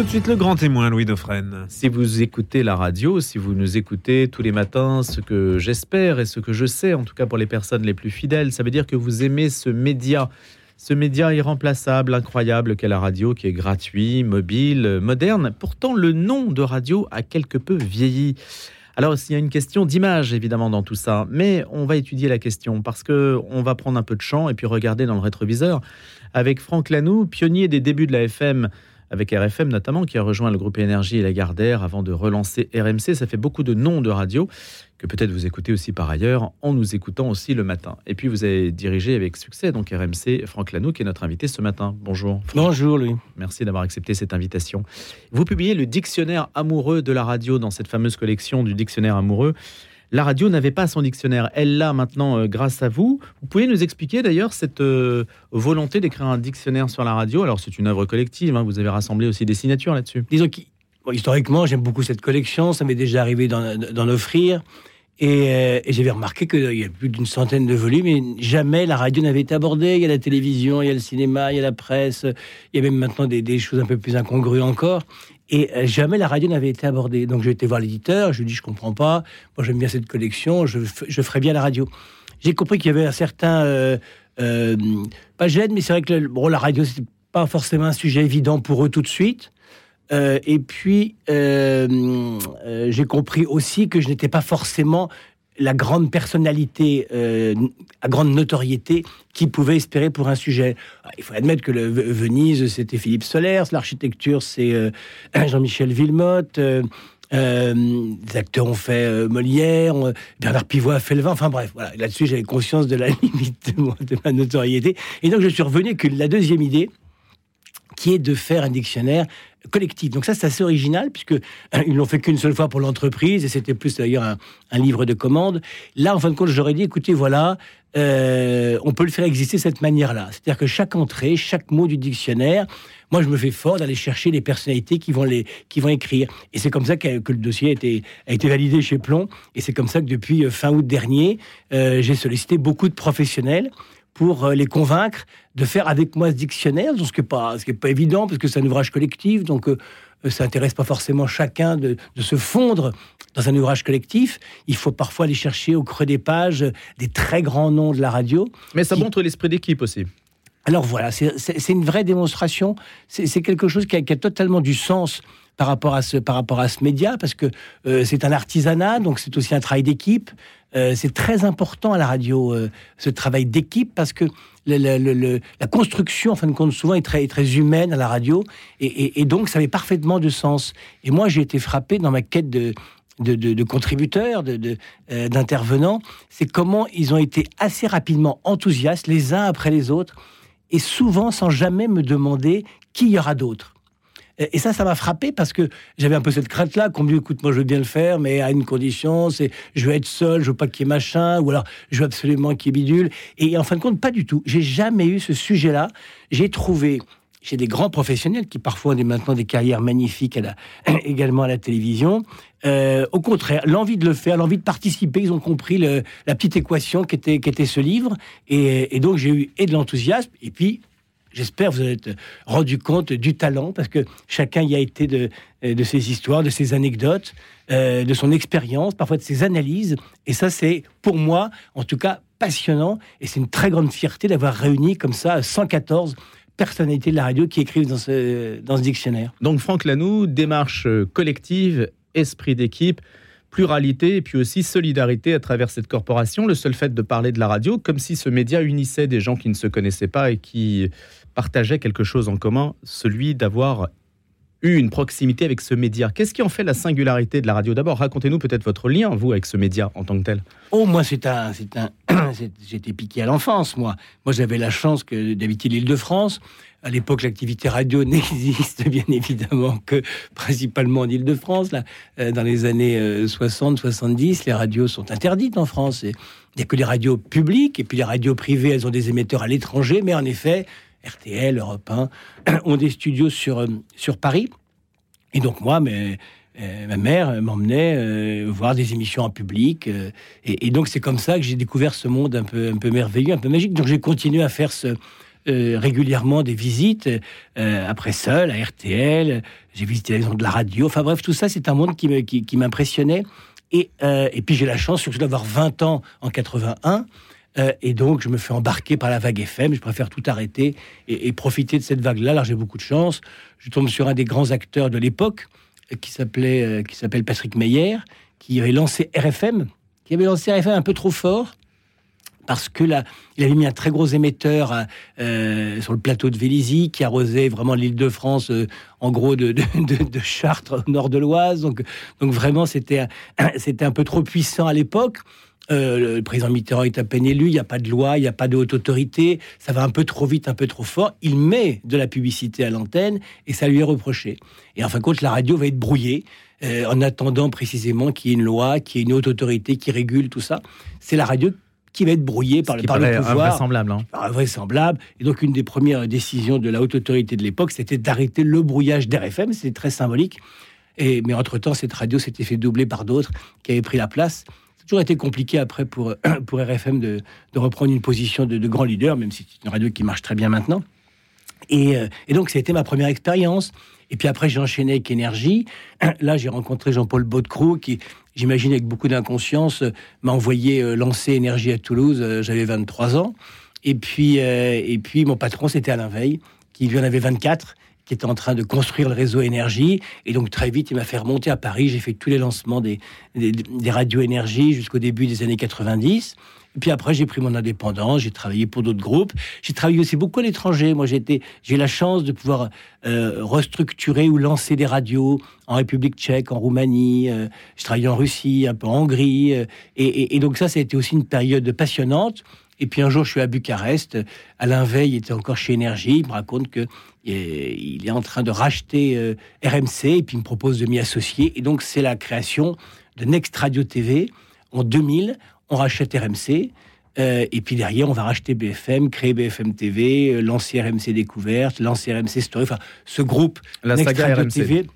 Tout de suite, le grand témoin, Louis Dauphren. Si vous écoutez la radio, si vous nous écoutez tous les matins, ce que j'espère et ce que je sais, en tout cas pour les personnes les plus fidèles, ça veut dire que vous aimez ce média. Ce média irremplaçable, incroyable qu'est la radio, qui est gratuit, mobile, moderne. Pourtant, le nom de radio a quelque peu vieilli. Alors, il y a une question d'image, évidemment, dans tout ça, mais on va étudier la question parce que on va prendre un peu de champ et puis regarder dans le rétroviseur avec Franck Lanoux, pionnier des débuts de la FM avec RFM notamment, qui a rejoint le groupe Énergie et Lagardère avant de relancer RMC. Ça fait beaucoup de noms de radio que peut-être vous écoutez aussi par ailleurs en nous écoutant aussi le matin. Et puis vous avez dirigé avec succès donc RMC Franck Lanoux qui est notre invité ce matin. Bonjour. Bonjour Louis. Merci d'avoir accepté cette invitation. Vous publiez le dictionnaire amoureux de la radio dans cette fameuse collection du dictionnaire amoureux. La radio n'avait pas son dictionnaire. Elle l'a maintenant euh, grâce à vous. Vous pouvez nous expliquer d'ailleurs cette euh, volonté d'écrire un dictionnaire sur la radio? Alors c'est une œuvre collective, hein. vous avez rassemblé aussi des signatures là-dessus. Disons historiquement, j'aime beaucoup cette collection, ça m'est déjà arrivé d'en offrir. Euh, et, j'avais remarqué qu'il y a plus d'une centaine de volumes et jamais la radio n'avait été abordée. Il y a la télévision, il y a le cinéma, il y a la presse, il y a même maintenant des, des choses un peu plus incongrues encore. Et euh, jamais la radio n'avait été abordée. Donc j'ai été voir l'éditeur, je lui ai dit je comprends pas, moi j'aime bien cette collection, je, ferai bien la radio. J'ai compris qu'il y avait un certain, euh, euh, pas gêne, mais c'est vrai que bon, la radio c'était pas forcément un sujet évident pour eux tout de suite. et puis j'ai compris aussi que je n'étais pas forcément la grande personnalité, euh, à grande notoriété qui pouvait espérer pour un sujet. Ah, il faut admettre que Venise, c'était Philippe Solers, l'architecture, c'est euh, Jean-Michel Villemotte. Euh, euh, des acteurs ont fait Molière, Bernard Pivot a fait le vin. Enfin bref. Là-dessus, j'avais conscience de la limite de, ma notoriété. Et donc, je suis revenu que la deuxième idée, qui est de faire un dictionnaire collectif. Donc ça, c'est assez original, puisque hein, ils l'ont fait qu'une seule fois pour l'entreprise, et c'était plus d'ailleurs un, livre de commande. Là, en fin de compte, j'aurais dit, écoutez, voilà, euh, on peut le faire exister de cette manière-là. C'est-à-dire que chaque entrée, chaque mot du dictionnaire, moi, je me fais fort d'aller chercher les personnalités qui vont, les, qui vont écrire. Et c'est comme ça que, le dossier a été, validé chez Plomb. Et c'est comme ça que depuis euh, fin août dernier, j'ai sollicité beaucoup de professionnels pour euh, les convaincre de faire avec moi ce dictionnaire, ce qui n'est pas, ce pas évident, parce que c'est un ouvrage collectif, donc euh, euh, ça intéresse pas forcément chacun de, se fondre dans un ouvrage collectif. Il faut parfois aller chercher au creux des pages des très grands noms de la radio. Mais ça montre l'esprit d'équipe aussi. Alors voilà, c'est une vraie démonstration. C'est quelque chose qui a, qui a, totalement du sens par rapport à ce, par rapport à ce média, parce que c'est un artisanat, donc c'est aussi un travail d'équipe. Euh, c'est très important à la radio, euh, ce travail d'équipe, parce que la construction, en fin de compte, souvent est très, humaine à la radio, et, donc ça avait parfaitement de sens. Et moi, j'ai été frappé dans ma quête de, de, contributeurs, euh, d'intervenants, c'est comment ils ont été assez rapidement enthousiastes les uns après les autres, et souvent sans jamais me demander qui y aura d'autres. Et ça, ça m'a frappé parce que j'avais un peu cette crainte-là, qu'on me dit, écoute, moi je veux bien le faire, mais à une condition, c'est je veux être seul, je veux pas qu'il y ait machin, ou alors je veux absolument qu'il y ait bidule. Et en fin de compte, pas du tout. J'ai jamais eu ce sujet-là. J'ai trouvé chez des grands professionnels qui parfois ont maintenant des carrières magnifiques à également à la télévision. Euh, au contraire, l'envie de le faire, l'envie de participer, ils ont compris la petite équation qu'était était ce livre. Et, et donc j'ai eu et de l'enthousiasme, et puis J'espère vous êtes rendu compte du talent, parce que chacun y a été de, de ses histoires, de ses anecdotes, euh, de son expérience, parfois de ses analyses. Et ça, c'est pour moi, en tout cas, passionnant. Et c'est une très grande fierté d'avoir réuni comme ça 114 personnalités de la radio qui écrivent dans ce, dans ce dictionnaire. Donc, Franck Lanoux, démarche collective, esprit d'équipe pluralité et puis aussi solidarité à travers cette corporation. Le seul fait de parler de la radio, comme si ce média unissait des gens qui ne se connaissaient pas et qui partageaient quelque chose en commun, celui d'avoir eu une proximité avec ce média. Qu'est-ce qui en fait la singularité de la radio? D'abord, racontez-nous peut-être votre lien, vous, avec ce média en tant que tel. Oh, moi, c'est un, c'est un, j'étais piqué à l'enfance, moi. Moi, j'avais la chance que d'habiter l'île de France. À l'époque, l'activité radio n'existe bien évidemment que principalement en Île-de-France. Là, euh, dans les années 60-70, euh, les radios sont interdites en France. Il n'y a que les radios publiques et puis les radios privées, elles ont des émetteurs à l'étranger. Mais en effet, RTL, Europe 1, ont des studios sur, euh, sur Paris. Et donc moi, mais, euh, ma mère m'emmenait euh, voir des émissions en public. et, donc c'est comme ça que j'ai découvert ce monde un peu, un peu merveilleux, un peu magique. Donc j'ai continué à faire ce, régulièrement des visites après seul à RTL. J'ai visité les de la radio. Enfin bref, tout ça, c'est un monde qui, qui, m'impressionnait. Et, et puis j'ai la chance surtout d'avoir 20 ans en 81. Et donc, je me fais embarquer par la vague FM. Je préfère tout arrêter et, profiter de cette vague-là. Alors, j'ai beaucoup de chance. Je tombe sur un des grands acteurs de l'époque, qui s'appelait, qui s'appelle Patrick Meyer, qui avait lancé RFM, qui avait lancé RFM un peu trop fort parce que là, il avait mis un très gros émetteur euh, sur le plateau de Vélizy qui arrosait vraiment l'île de France, euh, en gros de, Chartres au nord de l'Oise. Donc, donc vraiment, c'était un peu trop puissant à l'époque. Euh, le président Mitterrand est à peine élu, il n'y a pas de loi, il n'y a pas de haute autorité, ça va un peu trop vite, un peu trop fort. Il met de la publicité à l'antenne et ça lui est reproché. Et en fin de compte, la radio va être brouillée. en attendant précisément qu'il y ait une loi, qu'il y ait une haute autorité qui régule tout ça. C'est la radio qui va être brouillé par, le, par le pouvoir. Invraisemblable. Hein. Invraisemblable. Et donc, une des premières décisions de la haute autorité de l'époque, c'était d'arrêter le brouillage d'RFM. C'était très symbolique. Et, mais entre-temps, cette radio s'était fait doubler par d'autres qui avaient pris la place. Toujours été compliqué après pour, pour RFM de, de reprendre une position de, grand leader, même si c'est une radio qui marche très bien maintenant. Et, euh, et donc, ça a été ma première expérience. Et puis après, j'ai enchaîné avec Énergie. Là, j'ai rencontré Jean-Paul Baudecroux, qui, j'imagine, avec beaucoup d'inconscience, euh, m'a envoyé euh, lancer Énergie à Toulouse. J'avais 23 ans. Et puis, et puis mon patron, c'était Alain Veil, qui lui en avait 24 qui était en train de construire le réseau énergie. Et donc, très vite, il m'a fait remonter à Paris. J'ai fait tous les lancements des, des, radios énergie jusqu'au début des années 90. Et puis après, j'ai pris mon indépendance, j'ai travaillé pour d'autres groupes. J'ai travaillé aussi beaucoup à l'étranger. Moi, j'ai j'ai la chance de pouvoir euh, restructurer ou lancer des radios en République tchèque, en Roumanie. Euh, je travaillé en Russie, un peu en Hongrie. Euh, et, donc ça, ça a été aussi une période passionnante. Et puis un jour, je suis à Bucarest. Alain Veil était encore chez Énergie. Il me raconte que il est en train de racheter RMC et puis il me propose de m'y associer. Et donc, c'est la création de Next Radio TV en 2000 on rachète RMC. Euh, et puis derrière, on va racheter BFM, créer BFM TV, euh, lancer RMC Découverte, lancer RMC Story, enfin ce groupe La saga RMC. TV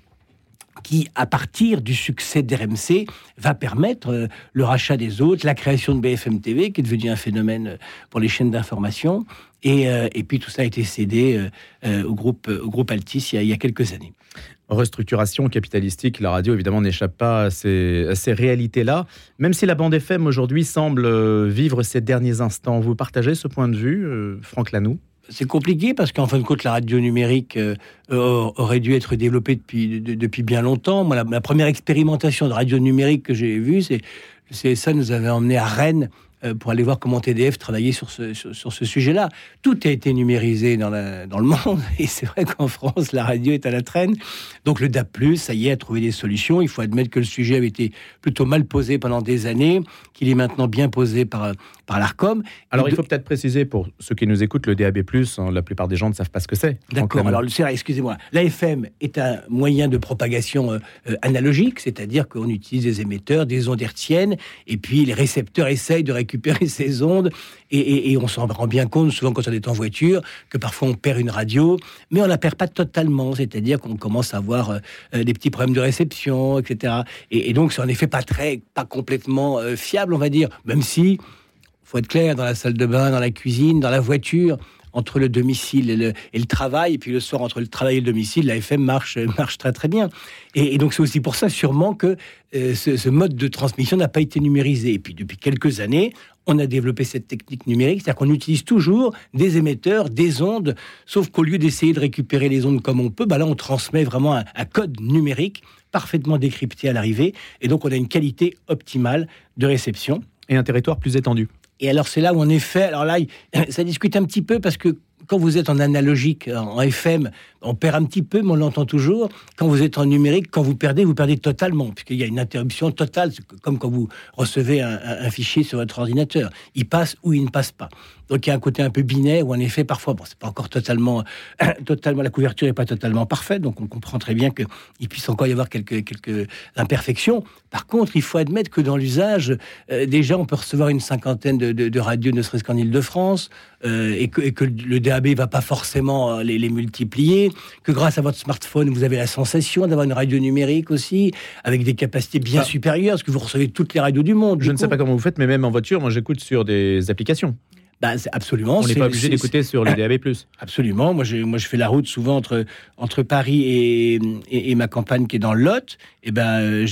qui, à partir du succès d'RMC, va permettre euh, le rachat des autres, la création de BFM TV, qui est devenu un phénomène pour les chaînes d'information. Et, puis tout ça a été cédé au, groupe, au Altis il y a quelques années restructuration capitalistique, la radio évidemment n'échappe pas à ces, réalités-là. Même si la bande FM aujourd'hui semble euh, vivre ses derniers instants, vous partagez ce point de vue, euh, Franck Lanoux c'est compliqué parce qu'en fin de compte, la radio numérique euh, aurait dû être développée depuis, depuis bien longtemps. Moi, la, première expérimentation de radio numérique que j'ai vue, c'est le CSA nous avait emmené à Rennes pour aller voir comment TDF travaillait sur ce, sur, ce sujet-là. Tout a été numérisé dans, dans le monde, et c'est vrai qu'en France, la radio est à la traîne. Donc le DAP+, ça y est, a trouvé des solutions. Il faut admettre que le sujet avait été plutôt mal posé pendant des années, qu'il est maintenant bien posé par, par l'ARCOM. Alors il faut peut-être préciser pour ceux qui nous écoutent, le DAB+, hein, la plupart des gens ne savent pas ce que c'est. D'accord, alors excusez-moi, l'AFM est un moyen de propagation euh, euh, analogique, c'est-à-dire qu'on utilise des émetteurs, des ondes hertziennes, et puis les récepteurs essayent de récupérer récupérer ces ondes. Et, on s'en rend bien compte souvent quand on est en voiture que parfois on perd une radio, mais on la perd pas totalement, c'est-à-dire qu'on commence à avoir euh, des petits problèmes de réception, etc. Et, donc c'est en effet pas très, pas complètement euh, fiable, on va dire, même si faut être clair, dans la salle de bain, dans la cuisine, dans la voiture, entre le domicile et le, travail, et puis le soir entre le travail et le domicile, la FM marche, marche très très bien. Et, donc c'est aussi pour ça sûrement que euh, ce, mode de transmission n'a pas été numérisé. Et puis depuis quelques années, on a développé cette technique numérique, c'est-à-dire qu'on utilise toujours des émetteurs, des ondes, sauf qu'au lieu d'essayer de récupérer les ondes comme on peut, bah là on transmet vraiment un code numérique parfaitement décrypté à l'arrivée, et donc on a une qualité optimale de réception. Et un territoire plus étendu. Et alors c'est là où en effet, alors là, ça discute un petit peu parce que quand vous êtes en analogique, en FM, on perd un petit peu, mais on l'entend toujours. Quand vous êtes en numérique, quand vous perdez, vous perdez totalement, puisqu'il y a une interruption totale, comme quand vous recevez un, fichier sur votre ordinateur. Il passe ou il ne passe pas. Donc il y a un côté un peu binaire où en effet parfois bon c'est pas encore totalement totalement la couverture n'est pas totalement parfaite donc on comprend très bien qu'il puisse encore y avoir quelques quelques imperfections. Par contre il faut admettre que dans l'usage euh, déjà on peut recevoir une cinquantaine de, radios ne serait-ce qu'en Île-de-France euh, et, que, et, que, le DAB va pas forcément euh, les, les multiplier que grâce à votre smartphone, vous avez la sensation d'avoir une radio numérique aussi, avec des capacités bien ah. supérieures, parce que vous recevez toutes les radios du monde. Je ne sais pas comment vous faites, mais même en voiture, moi j'écoute sur des applications. C'est absolument. On n'est pas obligé d'écouter sur le DAB+. Absolument. Moi, je, moi, je fais la route souvent entre, entre Paris et, et, et ma campagne qui est dans le Lot. Et ben, euh,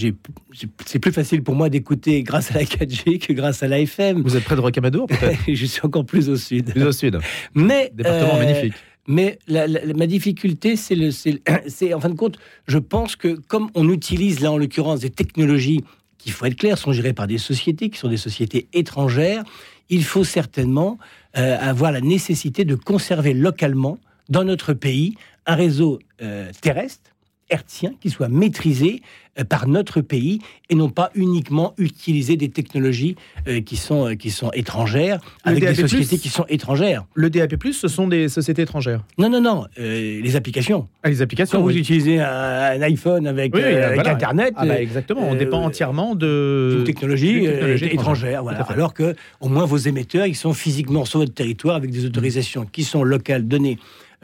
c'est plus facile pour moi d'écouter grâce à la 4G que grâce à la FM. Vous êtes près de Rocamadour, peut-être je suis encore plus au sud. Plus au sud. Mais Département euh, magnifique. Mais la- la- ma difficulté, c'est, le- c'est en fin de compte, je pense que comme on utilise là en l'occurrence des technologies qui, il faut être clair, sont gérées par des sociétés qui sont des sociétés étrangères, il faut certainement euh, avoir la nécessité de conserver localement dans notre pays un réseau euh, terrestre hertzien qui soit maîtrisé euh, par notre pays et non pas uniquement utiliser des technologies euh, qui sont euh, qui sont étrangères Le avec des sociétés qui sont étrangères. Le DAP+, ce sont des sociétés étrangères. Non, non, non, euh, les applications. Ah, les applications, Quand vous utilisez un, un iPhone avec, Oui, oui, euh, avec voilà. Internet, Ah bah, exactement, on euh, dépend entièrement de... d'une technologie, étrangère. Voilà. Alors que, au moins, vos émetteurs, ils sont physiquement sur votre territoire avec des autorisations qui sont locales données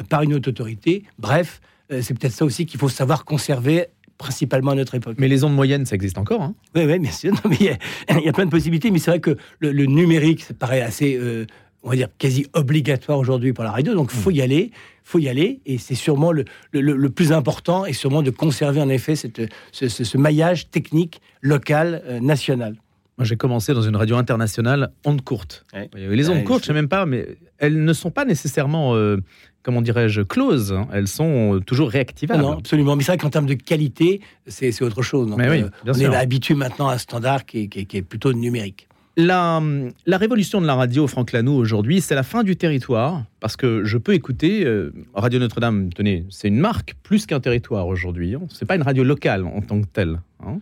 par une haute autorité. Bref, c'est peut-être ça aussi qu'il faut savoir conserver, principalement à notre époque. Mais les ondes moyennes, ça existe encore. Hein Oui, oui, bien sûr. Il y a- il y, a plein de possibilités, mais c'est vrai que le, le numérique, ça paraît assez, euh, on va dire, quasi obligatoire aujourd'hui pour la radio. Donc, faut y aller, faut y aller, et c'est sûrement le, le- le- le plus important, et sûrement de conserver en effet cette, ce, ce- ce maillage technique local, euh, national. Moi, j'ai commencé dans une radio internationale, ondes courtes. Ouais. Les ondes Ouais, courtes, je- je sais même pas, mais elles ne sont pas nécessairement, euh, comment dirais-je, closes. hein. Elles sont toujours réactivables. non, absolument. Mais c'est vrai qu'en termes de qualité, c'est autre chose. Donc, Mais oui, euh, bien on sûr. est habitué maintenant à un standard qui est, qui est- qui est plutôt numérique. La, la révolution de la radio, Franck Lanoux, aujourd'hui, c'est la fin du territoire, parce que je peux écouter euh, Radio Notre-Dame, tenez, c'est une marque plus qu'un territoire aujourd'hui. hein. C'est pas une radio locale en tant que telle. hein.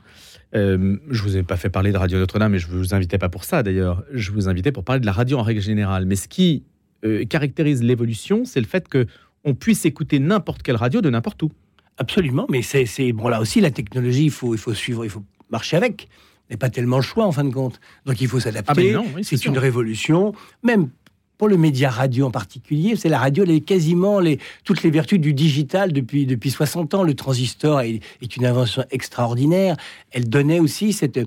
Euh, je vous ai pas fait parler de Radio Notre-Dame, et je vous invitais pas pour ça d'ailleurs. Je vous invitais pour parler de la radio en règle générale. Mais ce qui euh, caractérise l'évolution, c'est le fait que on puisse écouter n'importe quelle radio de n'importe où. Absolument, mais c'est bon là aussi la technologie, il faut il faut suivre, il faut marcher avec. N'est pas tellement le choix en fin de compte. Donc il faut s'adapter. Ah ben oui, c'est sûr. une révolution, même pour le média radio en particulier. C'est la radio, elle est quasiment les, toutes les vertus du digital depuis depuis 60 ans. Le transistor est, est une invention extraordinaire. Elle donnait aussi cette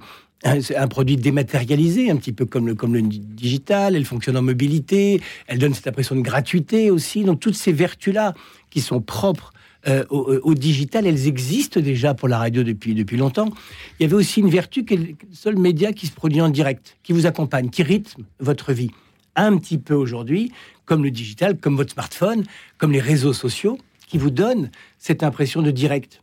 un, un produit dématérialisé, un petit peu comme le, comme le digital, elle fonctionne en mobilité, elle donne cette impression de gratuité aussi. Donc toutes ces vertus-là qui sont propres euh, au, au digital, elles existent déjà pour la radio depuis, depuis longtemps. Il y avait aussi une vertu qui est le seul média qui se produit en direct, qui vous accompagne, qui rythme votre vie. Un petit peu aujourd'hui, comme le digital, comme votre smartphone, comme les réseaux sociaux, qui vous donnent cette impression de direct.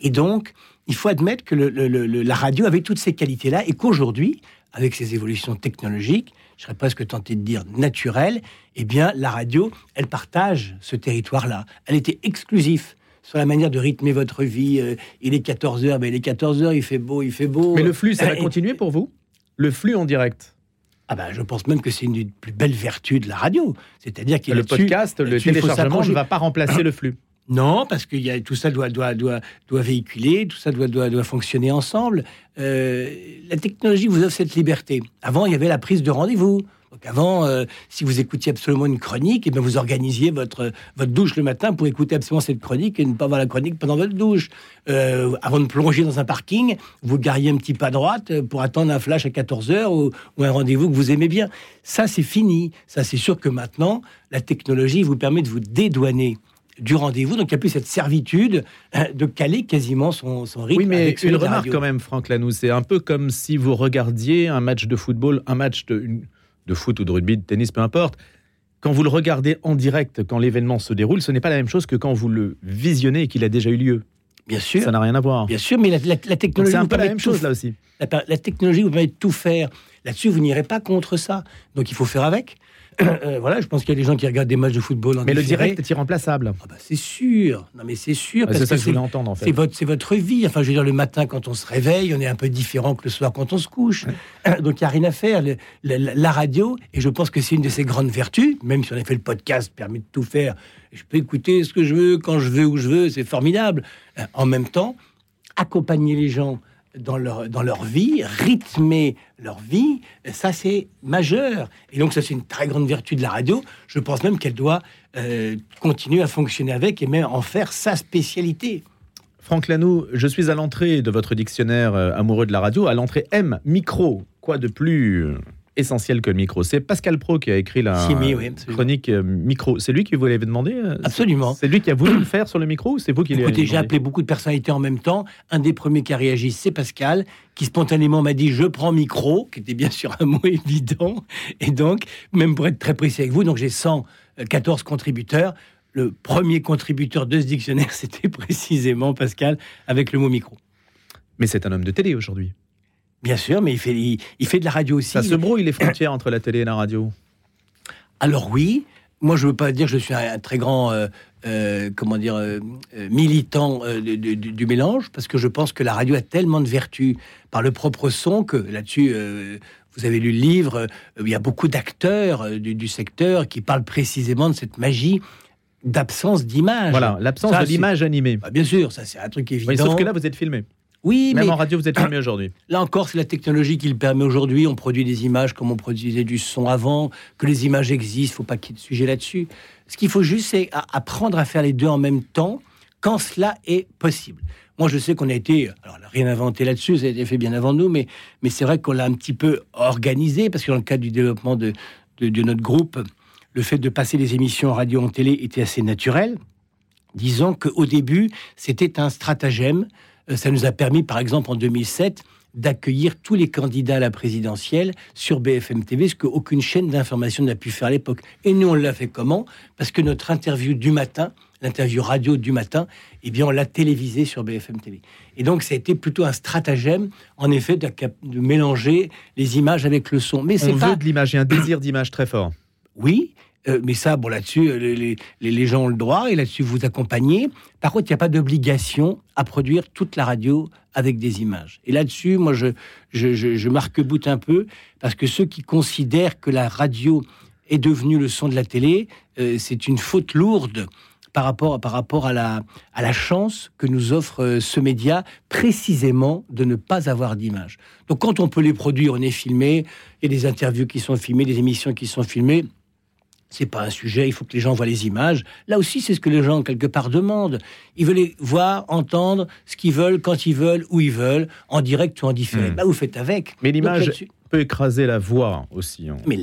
Et donc, il faut admettre que le- le- le- la radio avait toutes ces qualités-là et qu'aujourd'hui, avec ces évolutions technologiques, je serais presque tenté de dire naturelles, eh bien, la radio, elle partage ce territoire-là. Elle était exclusive sur la manière de rythmer votre vie. Euh, il est 14h, mais il est 14h, il fait beau, il fait beau. Mais le flux, ça va continuer pour vous? Le flux en direct? Ah ben, je pense même que c'est une des plus belles vertus de la radio. C'est-à-dire qu'il Le podcast, le téléchargement ne va pas remplacer le flux. Non, parce que tout ça doit, doit, doit, doit véhiculer, tout ça doit, doit, doit fonctionner ensemble. Euh, la technologie vous offre cette liberté. Avant, il y avait la prise de rendez-vous. Donc avant, euh, si vous écoutiez absolument une chronique, et bien vous organisiez votre, votre douche le matin pour écouter absolument cette chronique et ne pas voir la chronique pendant votre douche. Euh, avant de plonger dans un parking, vous gariez un petit pas à droite pour attendre un flash à 14h ou, ou un rendez-vous que vous aimez bien. Ça, c'est fini. Ça, c'est sûr que maintenant, la technologie vous permet de vous dédouaner du rendez-vous. Donc, il n'y a plus cette servitude euh, de caler quasiment son, son rythme. Oui, mais avec une remarque quand même, Franck Lanoux. C'est un peu comme si vous regardiez un match de football, un match de, une- de foot ou de rugby, de tennis, peu importe. Quand vous le regardez en direct, quand l'événement se déroule, ce n'est pas la même chose que quand vous le visionnez et qu'il a déjà eu lieu. Bien sûr. Ça n'a rien à voir. Bien sûr, mais la, la- la Donc technologie c'est un peu la même chose là aussi. La, la technologie vous permet de tout faire. Là-dessus, vous n'irez pas contre ça. Donc, il faut faire avec. Euh, voilà, je pense qu'il y a des gens qui regardent des matchs de football en Mais le direct est irremplaçable. Ah bah, c'est sûr. Non, mais c'est sûr. Ah, parce C'est ça que que je voulais entendre en C'est fait. votre, c'est votre vie. Enfin, je veux dire, le matin, quand on se réveille, on est un peu différent que le soir quand on se couche. Donc, il n'y a rien à faire. Le- la, la- la radio, et je pense que c'est une de ses grandes vertus, même si on a fait le podcast, permet de tout faire. Je peux écouter ce que je veux, quand je veux, où je veux, c'est formidable. Euh, En même temps, accompagner les gens dans leur, dans leur vie, rythmer leur vie, ça c'est majeur. Et donc ça c'est une très grande vertu de la radio. Je pense même qu'elle doit euh, continuer à fonctionner avec et même en faire sa spécialité. Franck Lanoux, je suis à l'entrée de votre dictionnaire euh, amoureux de la radio, à l'entrée M, micro. Quoi de plus? euh, essentiel que le micro. C'est Pascal Pro qui a écrit la oui, chronique euh, micro. C'est lui qui vous l'avait demandé euh, Absolument. C'est lui qui a voulu le faire sur le micro ou c'est vous qui lui avez Écoutez, j'ai appelé beaucoup de personnalités en même temps. Un des premiers qui a réagi, c'est Pascal, qui spontanément m'a dit je prends micro, qui était bien sûr un mot évident. Et donc, même pour être très précis avec vous, donc j'ai 114 contributeurs. Le premier contributeur de ce dictionnaire, c'était précisément Pascal avec le mot micro. Mais c'est un homme de télé aujourd'hui. Bien sûr, mais il fait, il, il fait de la radio aussi. Ça se brouille les frontières entre la télé et la radio. Alors oui, moi je veux pas dire que je suis un, un très grand, euh, euh, comment dire, euh, militant du, du mélange, parce que je pense que la radio a tellement de vertus par le propre son que là-dessus, vous avez lu le livre, il y a beaucoup d'acteurs du, du secteur qui parlent précisément de cette magie d'absence d'image. Voilà, l'absence de l'image animée. Bah, bien sûr, ça c'est un truc évident. Oui, sauf que là, vous êtes filmé. Oui, Même mais en radio, vous êtes filmé aujourd'hui. Là encore, c'est la technologie qui le permet aujourd'hui. On produit des images comme on produisait du son avant, que les images existent, il faut pas qu'il y ait de sujet là-dessus. Ce qu'il faut juste, c'est apprendre à faire les deux en même temps quand cela est possible. Moi, je sais qu'on a été, alors on n'a rien inventé là-dessus, ça a été fait bien avant nous, mais, mais c'est vrai qu'on l'a un petit peu organisé, parce que dans le cadre du développement de, de, de notre groupe, le fait de passer les émissions en radio en télé était assez naturel. Disons qu'au début, c'était un stratagème. Euh, Ça nous a permis, par exemple, en 2007, d'accueillir tous les candidats à la présidentielle sur BFM TV, ce qu'aucune chaîne d'information n'a pu faire à l'époque. Et nous, on l'a fait comment? Parce que notre interview du matin, l'interview radio du matin, eh bien, on l'a télévisée sur BFM TV. Et donc, ça a été plutôt un stratagème, en effet, de, de mélanger les images avec le son. Mais c'est On pas... veut de l'image, il y a un désir d'image très fort. Oui, euh, mais ça, bon, là-dessus, euh, les, gens ont le droit et là-dessus, vous accompagnez. Par contre, il n'y a pas d'obligation à produire toute la radio avec des images. Et là-dessus, moi, je, je, je, je marque-boute un peu parce que ceux qui considèrent que la radio est devenue le son de la télé, euh, c'est une faute lourde par rapport, par rapport à, la, à la chance que nous offre ce média, précisément de ne pas avoir d'image. Donc quand on peut les produire, on est filmé, il y a des interviews qui sont filmées, des émissions qui sont filmées, c'est pas un sujet, il faut que les gens voient les images. Là aussi, c'est ce que les gens, quelque part, demandent. Ils veulent les voir, entendre ce qu'ils veulent, quand ils veulent, où ils veulent, en direct ou en différé. Hmm. Bah, vous faites avec. Mais l'image peut écraser la voix aussi. hein. Mais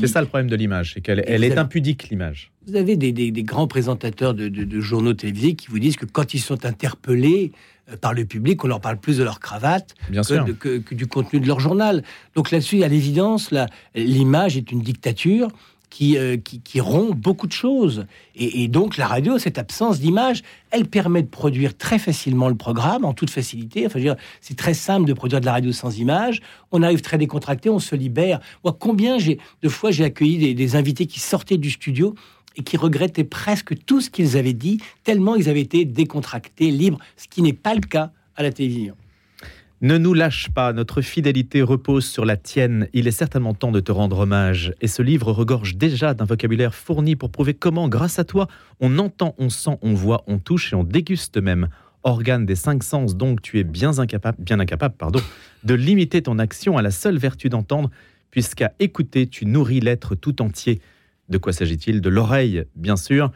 C'est ça le problème de l'image, c'est qu'elle elle est avez- impudique, l'image. Vous avez des, des- des grands présentateurs de, de- de journaux télévisés qui vous disent que quand ils sont interpellés euh, par le public, on leur parle plus de leur cravate Bien que, sûr. de- que- que du contenu de leur journal. Donc là-dessus, à l'évidence, l'image est une dictature qui, euh, qui, qui rompt beaucoup de choses. Et, donc la radio, cette absence d'image, elle permet de produire très facilement le programme, en toute facilité. Enfin, c'est très simple de produire de la radio sans image. On arrive très décontracté, on se libère. Moi, combien de fois j'ai accueilli des, des invités qui sortaient du studio et qui regrettaient presque tout ce qu'ils avaient dit, tellement ils avaient été décontractés, libres, ce qui n'est pas le cas à la télévision. Ne nous lâche pas, notre fidélité repose sur la tienne. Il est certainement temps de te rendre hommage. Et ce livre regorge déjà d'un vocabulaire fourni pour prouver comment, grâce à toi, on entend, on sent, on voit, on touche et on déguste même. Organe des cinq sens, donc tu es bien incapable, bien incapable pardon, de limiter ton action à la seule vertu d'entendre, puisqu'à écouter, tu nourris l'être tout entier. De quoi s'agit-il? De l'oreille, bien sûr.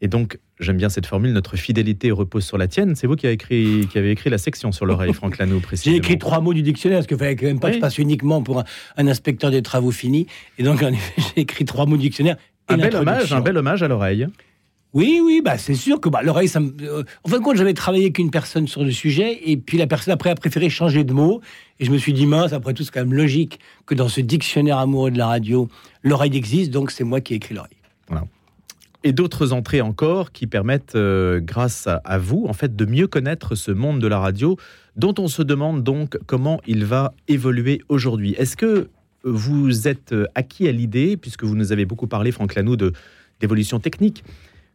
Et donc, j'aime bien cette formule, notre fidélité repose sur la tienne. C'est vous qui avez écrit, qui avez écrit la section sur l'oreille, Franck J'ai précisément. écrit trois mots du dictionnaire, parce qu'il fallait quand même pas que Oui. je passe uniquement pour un, un inspecteur des travaux finis. Et donc, en effet, j'ai écrit trois mots du dictionnaire. et Un bel hommage, un bel hommage à l'oreille. Oui, oui, bah c'est sûr que bah, l'oreille, ça me... euh, en fin de compte, j'avais travaillé avec une personne sur le sujet, et puis la personne après a préféré changer de mot, et je me suis dit, mince, après tout, c'est quand même logique que dans ce dictionnaire amoureux de la radio, l'oreille existe, donc c'est moi qui ai écrit l'oreille. Et d'autres entrées encore qui permettent, euh, grâce à, vous, en fait, de mieux connaître ce monde de la radio, dont on se demande donc comment il va évoluer aujourd'hui. Est-ce que vous êtes euh, acquis à l'idée, puisque vous nous avez beaucoup parlé, Franck Lanoux, de d'évolution technique,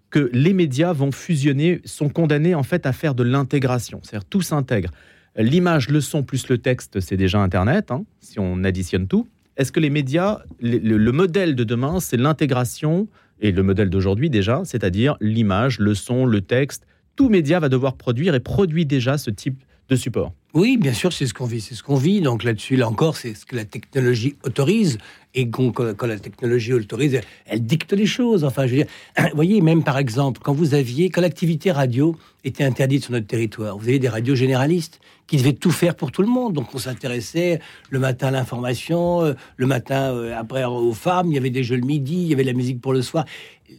que les médias vont fusionner, sont condamnés en fait à faire de l'intégration, c'est-à-dire tout s'intègre. L'image, le son plus le texte, c'est déjà Internet, hein, si on additionne tout. Est-ce que les médias, le modèle de demain, c'est l'intégration, et le modèle d'aujourd'hui déjà, c'est-à-dire l'image, le son, le texte, tout média va devoir produire et produit déjà ce type de support. Oui, bien sûr, c'est ce qu'on vit, c'est ce qu'on vit. Donc là-dessus, là encore, c'est ce que la technologie autorise. Et quand, la technologie autorise, elle, dicte les choses. Enfin, je veux dire, vous voyez, même par exemple, quand vous aviez, quand l'activité radio était interdite sur notre territoire, vous avez des radios généralistes qui devaient tout faire pour tout le monde. Donc on s'intéressait le matin à l'information, euh, le matin euh, après aux femmes, il y avait des jeux le midi, il y avait la musique pour le soir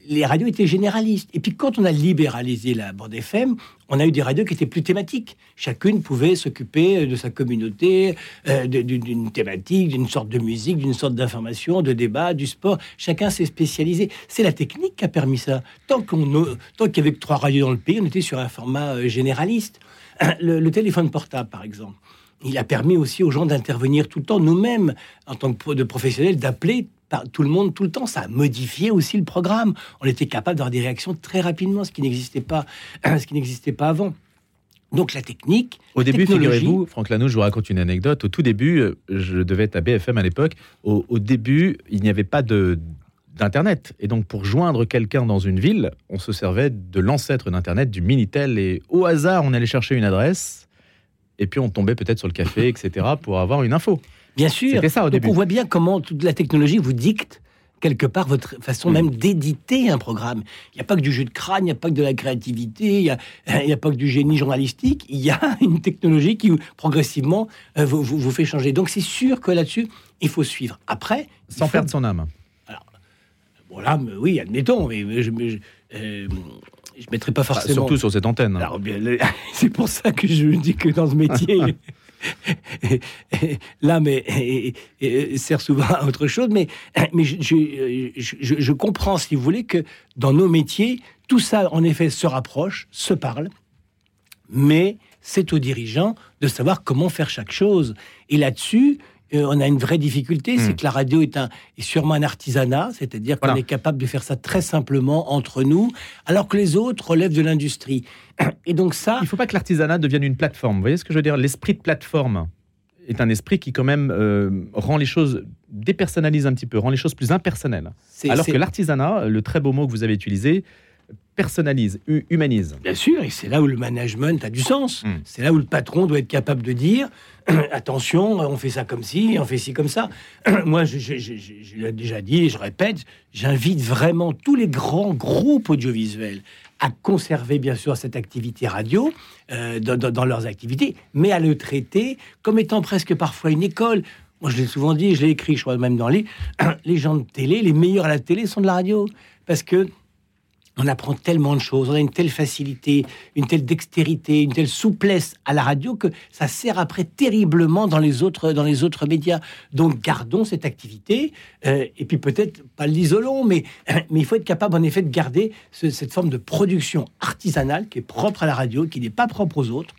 les radios étaient généralistes. Et puis quand on a libéralisé la bande FM, on a eu des radios qui étaient plus thématiques. Chacune pouvait s'occuper de sa communauté, euh, d'une thématique, d'une sorte de musique, d'une sorte d'information, de débat, du sport. Chacun s'est spécialisé. C'est la technique qui a permis ça. Tant qu'on, tant qu'il y avait que trois radios dans le pays, on était sur un format euh, généraliste. Le, téléphone portable, par exemple il a permis aussi aux gens d'intervenir tout le temps, nous-mêmes, en tant que professionnels, d'appeler tout le monde tout le temps. Ça a modifié aussi le programme. On était capable d'avoir des réactions très rapidement, ce qui n'existait pas, ce qui n'existait pas avant. Donc la technique. Au début, figurez-vous, Franck Lano, je vous raconte une anecdote. Au tout début, euh, je devais être à BFM à l'époque. Au, début, il n'y avait pas de d'Internet. Et donc, pour joindre quelqu'un dans une ville, on se servait de l'ancêtre d'Internet, du Minitel. Et au hasard, on allait chercher une adresse. Et puis, on tombait peut-être sur le café, etc., pour avoir une info. Bien sûr. Ça, au Donc on voit bien comment toute la technologie vous dicte quelque part votre façon même d'éditer un programme. Il n'y a pas que du jeu de crâne, il n'y a pas que de la créativité, il n'y a, a, pas que du génie journalistique, il y a une technologie qui progressivement euh, vous, vous, fait changer. Donc c'est sûr que là-dessus, il faut suivre. Après... Sans perdre son âme. Alors, voilà, oui, admettons, mais, je... ne euh, mettrai pas bah, forcément. surtout sur cette antenne. C'est pour ça que je dis que dans ce métier, l'âme sert souvent à autre chose, mais, mais je, comprends, si vous voulez, que dans nos métiers, tout ça, en effet, se rapproche, se parle, mais c'est aux dirigeants de savoir comment faire chaque chose. Et là-dessus, euh, on a une vraie difficulté, c'est hmm. que la radio est, un, est sûrement un artisanat, c'est-à-dire qu'on est capable de faire ça très simplement entre nous, alors que les autres relèvent de l'industrie. Et donc ça... Il ne faut pas que l'artisanat devienne une plateforme. Vous voyez ce que je veux dire? L'esprit de plateforme est un esprit qui quand même euh, rend les choses, dépersonnalise un petit peu, rend les choses plus impersonnelles. Alors que l'artisanat, le très beau mot que vous avez utilisé, personnalise, humanise. Bien sûr, et c'est là où le management a du sens. Hmm. C'est là où le patron doit être capable de dire attention, on fait ça comme ci, on fait ci comme ça. Moi, je, l'ai déjà dit et je répète, j'invite vraiment tous les grands groupes audiovisuels à conserver bien sûr cette activité radio euh, dans, leurs activités, mais à le traiter comme étant presque parfois une école. Moi, je l'ai souvent dit, je l'ai écrit, je crois même dans les les gens de télé, les meilleurs à la télé sont de la radio, parce que on apprend tellement de choses, on a une telle facilité, une telle dextérité, une telle souplesse à la radio que ça sert après terriblement dans les autres, dans les autres médias. Donc gardons cette activité, euh, et puis peut-être pas l'isolons, mais, mais il faut être capable en effet de garder cette forme de production artisanale qui est propre à la radio, qui n'est pas propre aux autres,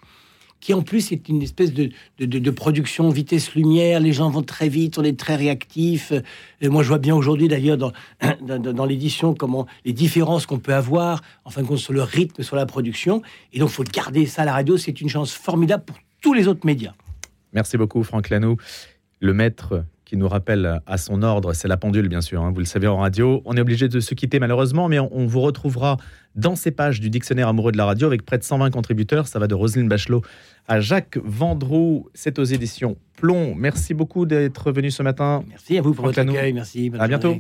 qui en plus est une espèce de, de, production vitesse-lumière. Les gens vont très vite, on est très réactif. Et moi, je vois bien aujourd'hui, d'ailleurs, dans, dans, l'édition, comment les différences qu'on peut avoir, en fin de compte, sur le rythme, sur la production. Et donc, il faut garder ça à la radio. C'est une chance formidable pour tous les autres médias. Merci beaucoup, Franck Lanoux. Le maître qui nous rappelle à son ordre, c'est la pendule, bien sûr, hein, vous le savez en radio. On est obligé de se quitter malheureusement, mais on, vous retrouvera dans ces pages du dictionnaire amoureux de la radio avec près de 120 contributeurs. Ça va de Roselyne Bachelot à Jacques Vendroux. C'est aux éditions Plomb. Merci beaucoup d'être venu ce matin. Merci à vous pour votre accueil. Merci. à bientôt.